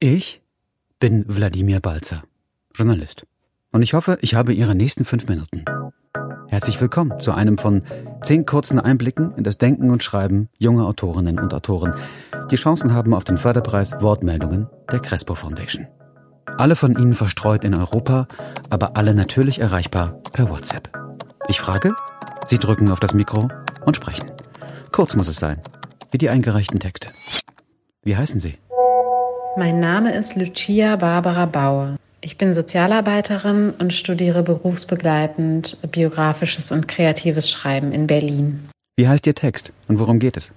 Ich bin Wladimir Balzer, Journalist. Und ich hoffe, ich habe Ihre nächsten fünf Minuten. Herzlich willkommen zu einem von zehn kurzen Einblicken in das Denken und Schreiben junger Autorinnen und Autoren, die Chancen haben auf den Förderpreis Wortmeldungen der Crespo Foundation. Alle von Ihnen verstreut in Europa, aber alle natürlich erreichbar per WhatsApp. Ich frage, Sie drücken auf das Mikro und sprechen. Kurz muss es sein, wie die eingereichten Texte. Wie heißen Sie? Mein Name ist Lucia Barbara Bauer. Ich bin Sozialarbeiterin und studiere berufsbegleitend biografisches und kreatives Schreiben in Berlin. Wie heißt Ihr Text und worum geht es?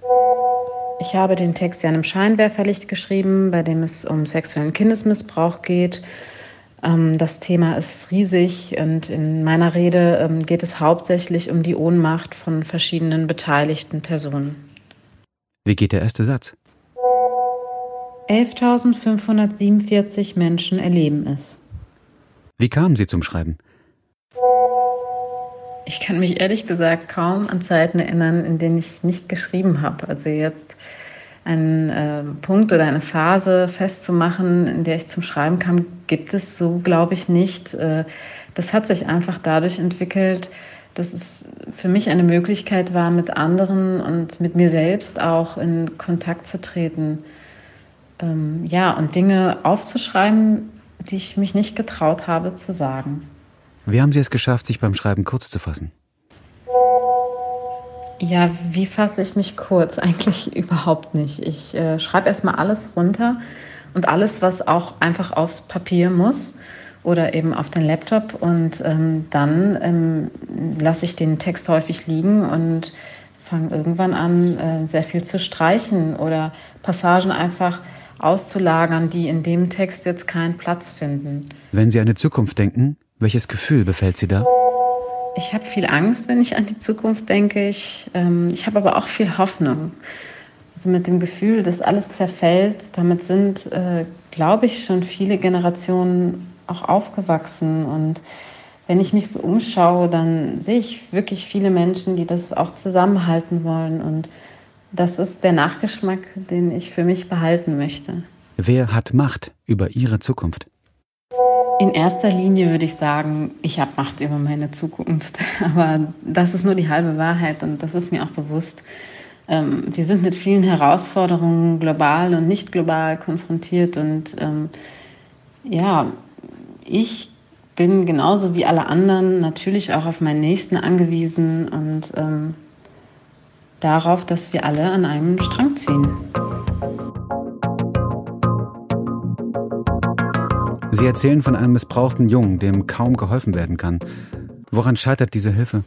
Ich habe den Text ja in einem Scheinwerferlicht geschrieben, bei dem es um sexuellen Kindesmissbrauch geht. Ähm, das Thema ist riesig und in meiner Rede ähm, geht es hauptsächlich um die Ohnmacht von verschiedenen beteiligten Personen. Wie geht der erste Satz? 11.547 Menschen erleben es. Wie kamen Sie zum Schreiben? Ich kann mich ehrlich gesagt kaum an Zeiten erinnern, in denen ich nicht geschrieben habe. Also jetzt einen äh, Punkt oder eine Phase festzumachen, in der ich zum Schreiben kam, gibt es so, glaube ich, nicht. Äh, das hat sich einfach dadurch entwickelt, dass es für mich eine Möglichkeit war, mit anderen und mit mir selbst auch in Kontakt zu treten ähm, ja, und Dinge aufzuschreiben, die ich mich nicht getraut habe zu sagen. Wie haben Sie es geschafft, sich beim Schreiben kurz zu fassen? Ja, wie fasse ich mich kurz? Eigentlich überhaupt nicht. Ich äh, schreibe erstmal alles runter und alles, was auch einfach aufs Papier muss oder eben auf den Laptop. Und ähm, dann ähm, lasse ich den Text häufig liegen und fange irgendwann an, äh, sehr viel zu streichen oder Passagen einfach auszulagern, die in dem Text jetzt keinen Platz finden. Wenn Sie an die Zukunft denken, welches Gefühl befällt Sie da? Ich habe viel Angst, wenn ich an die Zukunft denke. Ich, ähm, ich habe aber auch viel Hoffnung. Also mit dem Gefühl, dass alles zerfällt, damit sind, äh, glaube ich, schon viele Generationen auch aufgewachsen. Und wenn ich mich so umschaue, dann sehe ich wirklich viele Menschen, die das auch zusammenhalten wollen und das ist der Nachgeschmack, den ich für mich behalten möchte. Wer hat Macht über Ihre Zukunft? In erster Linie würde ich sagen, ich habe Macht über meine Zukunft. Aber das ist nur die halbe Wahrheit und das ist mir auch bewusst. Ähm, wir sind mit vielen Herausforderungen global und nicht global konfrontiert und ähm, ja, ich bin genauso wie alle anderen natürlich auch auf meinen Nächsten angewiesen und ähm, darauf, dass wir alle an einem Strang ziehen. Sie erzählen von einem missbrauchten Jungen, dem kaum geholfen werden kann. Woran scheitert diese Hilfe?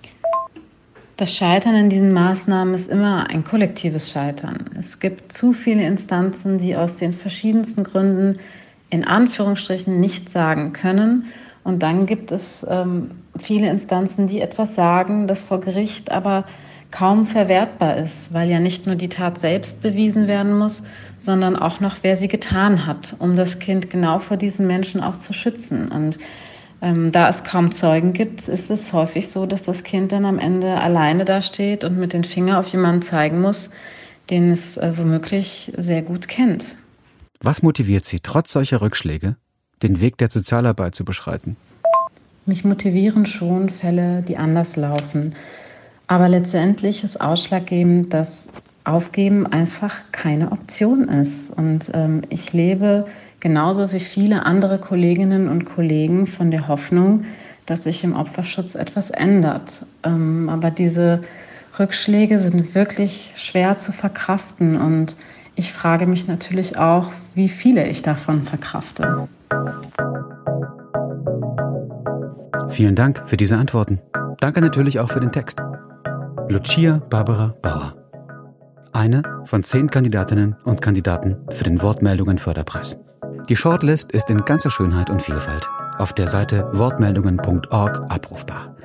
Das Scheitern an diesen Maßnahmen ist immer ein kollektives Scheitern. Es gibt zu viele Instanzen, die aus den verschiedensten Gründen in Anführungsstrichen nicht sagen können. Und dann gibt es ähm, viele Instanzen, die etwas sagen, das vor Gericht aber kaum verwertbar ist, weil ja nicht nur die Tat selbst bewiesen werden muss, sondern auch noch, wer sie getan hat, um das Kind genau vor diesen Menschen auch zu schützen. Und ähm, da es kaum Zeugen gibt, ist es häufig so, dass das Kind dann am Ende alleine dasteht und mit den Fingern auf jemanden zeigen muss, den es äh, womöglich sehr gut kennt. Was motiviert Sie, trotz solcher Rückschläge, den Weg der Sozialarbeit zu beschreiten? Mich motivieren schon Fälle, die anders laufen. Aber letztendlich ist ausschlaggebend, dass Aufgeben einfach keine Option ist. Und ähm, ich lebe genauso wie viele andere Kolleginnen und Kollegen von der Hoffnung, dass sich im Opferschutz etwas ändert. Ähm, aber diese Rückschläge sind wirklich schwer zu verkraften. Und ich frage mich natürlich auch, wie viele ich davon verkrafte. Vielen Dank für diese Antworten. Danke natürlich auch für den Text. Lucia Barbara Bauer. Eine von zehn Kandidatinnen und Kandidaten für den Wortmeldungen Förderpreis. Die Shortlist ist in ganzer Schönheit und Vielfalt auf der Seite wortmeldungen.org abrufbar.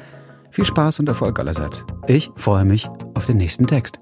Viel Spaß und Erfolg allerseits. Ich freue mich auf den nächsten Text.